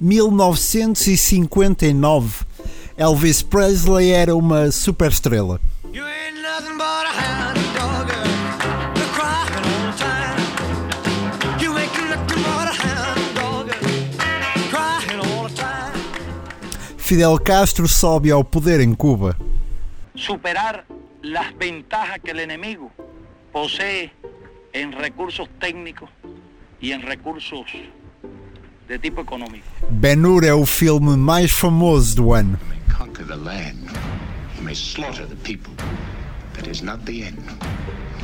1959. Elvis Presley era uma superestrela. Fidel Castro sobe ao poder em Cuba. superar las ventajas que el enemigo posee en recursos técnicos y en recursos de tipo económico. Ben-Hur é o filme mais famoso do ano. may conquer the land. He may slaughter the people. That is not the end.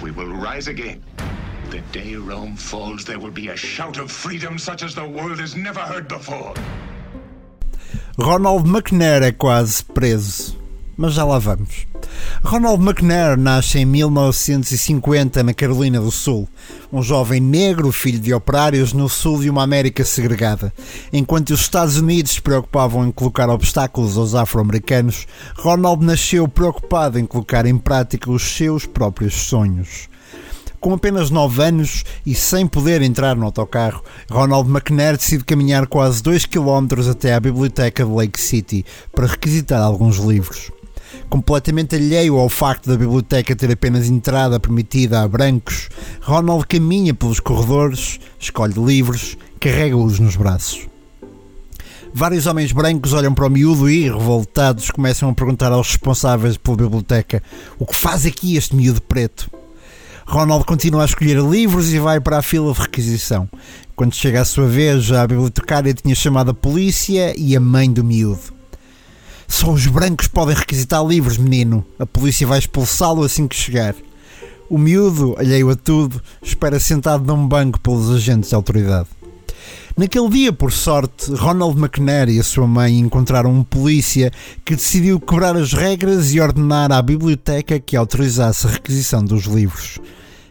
We will rise again. The day Rome falls, there will be a shout of freedom such as the world has never heard before. Ronald McNair é quase preso. Mas já lá vamos. Ronald McNair nasce em 1950 na Carolina do Sul, um jovem negro, filho de operários no sul de uma América segregada. Enquanto os Estados Unidos se preocupavam em colocar obstáculos aos afro-americanos, Ronald nasceu preocupado em colocar em prática os seus próprios sonhos. Com apenas 9 anos e sem poder entrar no autocarro, Ronald McNair decide caminhar quase 2 km até à biblioteca de Lake City para requisitar alguns livros. Completamente alheio ao facto da biblioteca ter apenas entrada permitida a brancos, Ronald caminha pelos corredores, escolhe livros, carrega-os nos braços. Vários homens brancos olham para o miúdo e, revoltados, começam a perguntar aos responsáveis pela biblioteca o que faz aqui este miúdo preto. Ronald continua a escolher livros e vai para a fila de requisição. Quando chega a sua vez, a bibliotecária tinha chamado a polícia e a mãe do miúdo. Só os brancos podem requisitar livros, menino. A polícia vai expulsá-lo assim que chegar. O miúdo, alheio a tudo, espera sentado num banco pelos agentes de autoridade. Naquele dia, por sorte, Ronald McNair e a sua mãe encontraram um polícia que decidiu quebrar as regras e ordenar à biblioteca que autorizasse a requisição dos livros.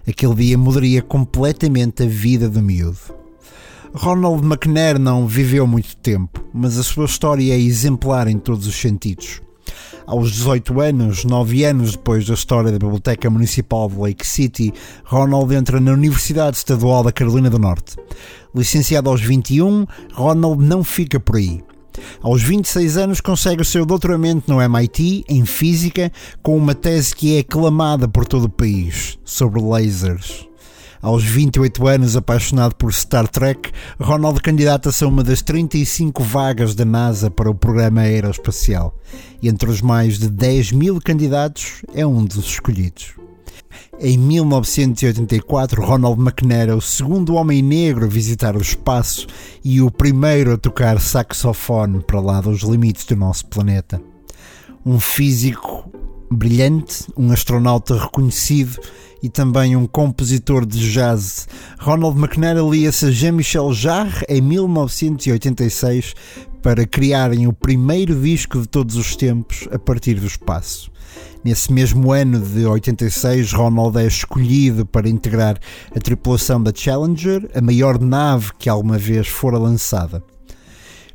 Aquele dia mudaria completamente a vida do miúdo. Ronald McNair não viveu muito tempo, mas a sua história é exemplar em todos os sentidos. Aos 18 anos, 9 anos depois da história da Biblioteca Municipal de Lake City, Ronald entra na Universidade Estadual da Carolina do Norte. Licenciado aos 21, Ronald não fica por aí. Aos 26 anos consegue o seu doutoramento no MIT em Física com uma tese que é aclamada por todo o país, sobre lasers. Aos 28 anos, apaixonado por Star Trek, Ronald candidata-se a uma das 35 vagas da NASA para o programa aeroespacial. E entre os mais de 10 mil candidatos, é um dos escolhidos. Em 1984, Ronald McNair é o segundo homem negro a visitar o espaço e o primeiro a tocar saxofone para lá dos limites do nosso planeta. Um físico brilhante, um astronauta reconhecido e também um compositor de jazz. Ronald McNair alia-se a Jean-Michel Jarre em 1986 para criarem o primeiro disco de todos os tempos a partir do espaço. Nesse mesmo ano de 86, Ronald é escolhido para integrar a tripulação da Challenger, a maior nave que alguma vez fora lançada.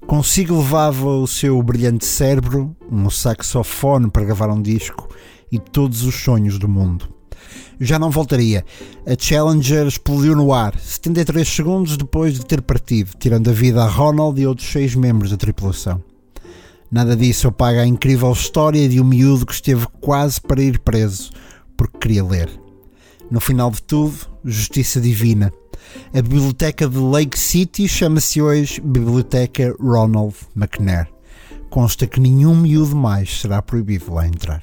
Consigo levava o seu brilhante cérebro, um saxofone para gravar um disco e todos os sonhos do mundo. Já não voltaria. A Challenger explodiu no ar, 73 segundos depois de ter partido, tirando a vida a Ronald e outros seis membros da tripulação. Nada disso apaga a incrível história de um miúdo que esteve quase para ir preso porque queria ler. No final de tudo, justiça divina. A biblioteca de Lake City chama-se hoje Biblioteca Ronald McNair. Consta que nenhum miúdo mais será proibido lá entrar.